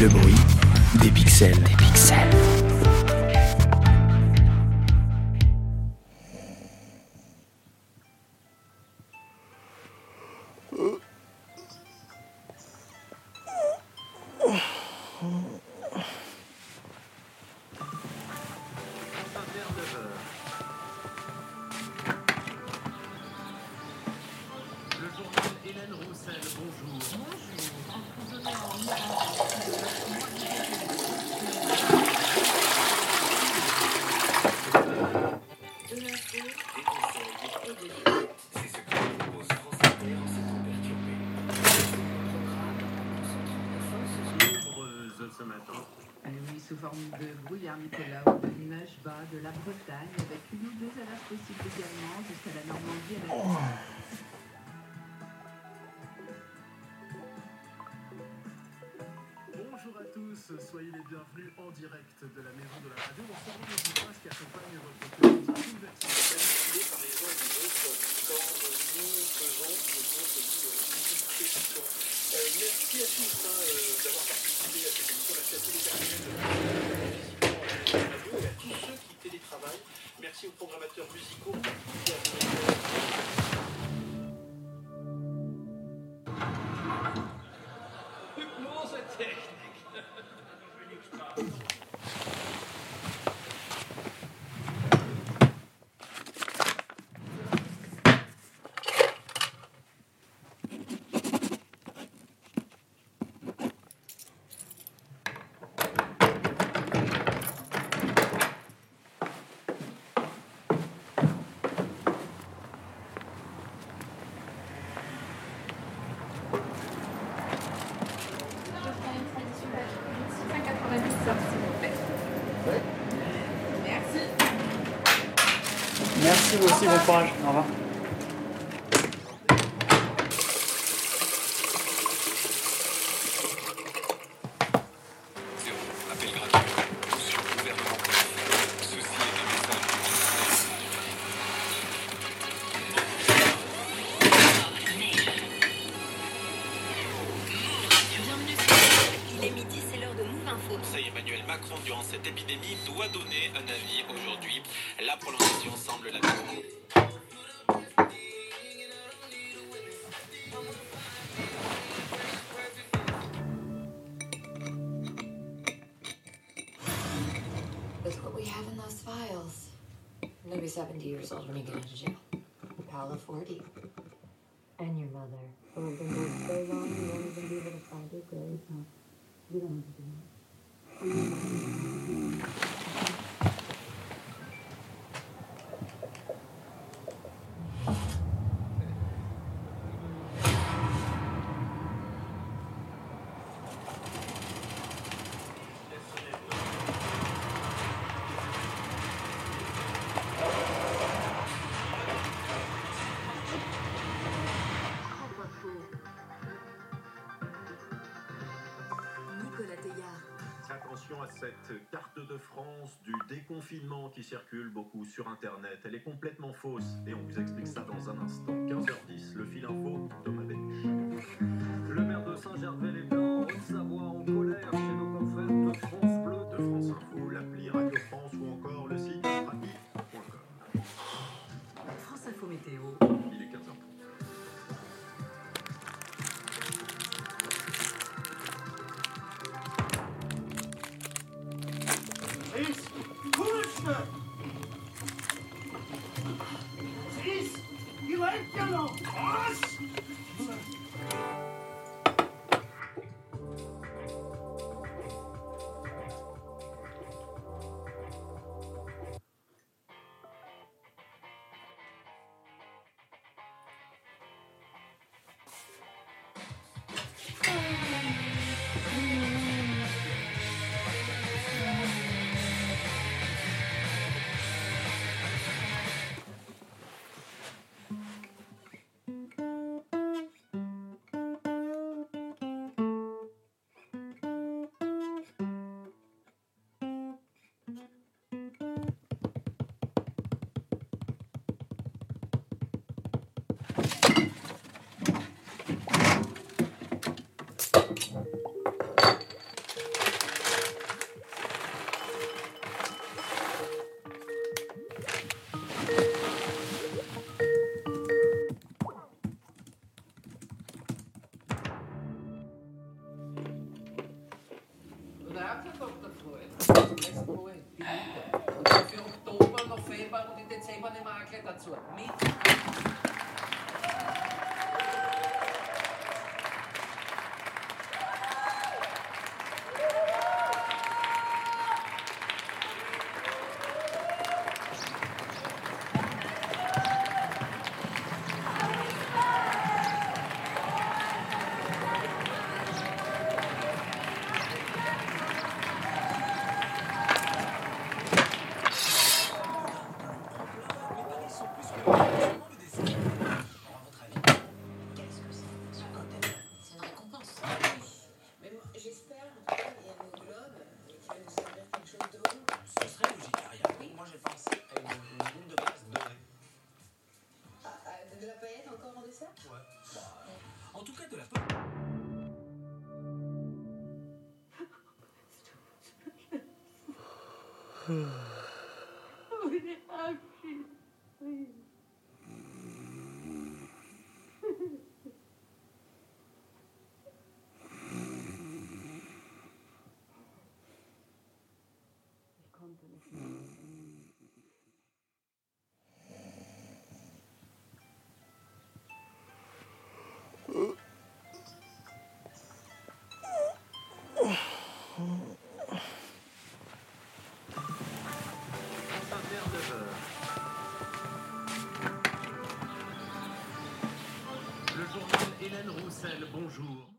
Le bruit des pixels. Des pixels. Forme de brouillard Nicolas ou de nuages bas de la Bretagne, avec une ou deux averses possibles également jusqu'à la Normandie et la Bonjour à tous, soyez les bienvenus en direct de la maison de la radio. Bonsoir aux phrase qui accompagne votre quotidien universitaire. par les uns et les autres quand nous faisons. Euh, merci à tous hein, euh, d'avoir participé Merci vous aussi, bon courage. Au revoir. Épidémie doit donner un avis aujourd'hui. La prolongation semble la With what we have in those files. I'm gonna be 70 years old when you get into jail. Paula 40. And your mother, who have been dead so long you won't even be able to find her grave. No, you don't have to do that. À cette carte de France du déconfinement qui circule beaucoup sur Internet. Elle est complètement fausse et on vous explique ça dans un instant. 15h10, le fil info, Thomas Bénichou. Regular! Of course! Nein, Herr Dr. Freud, lässt Ruhe, bitte. Und für Oktober, November und im Dezember auch gleich dazu. Mit Ouais. En tout cas, de la part. Marcel, bonjour.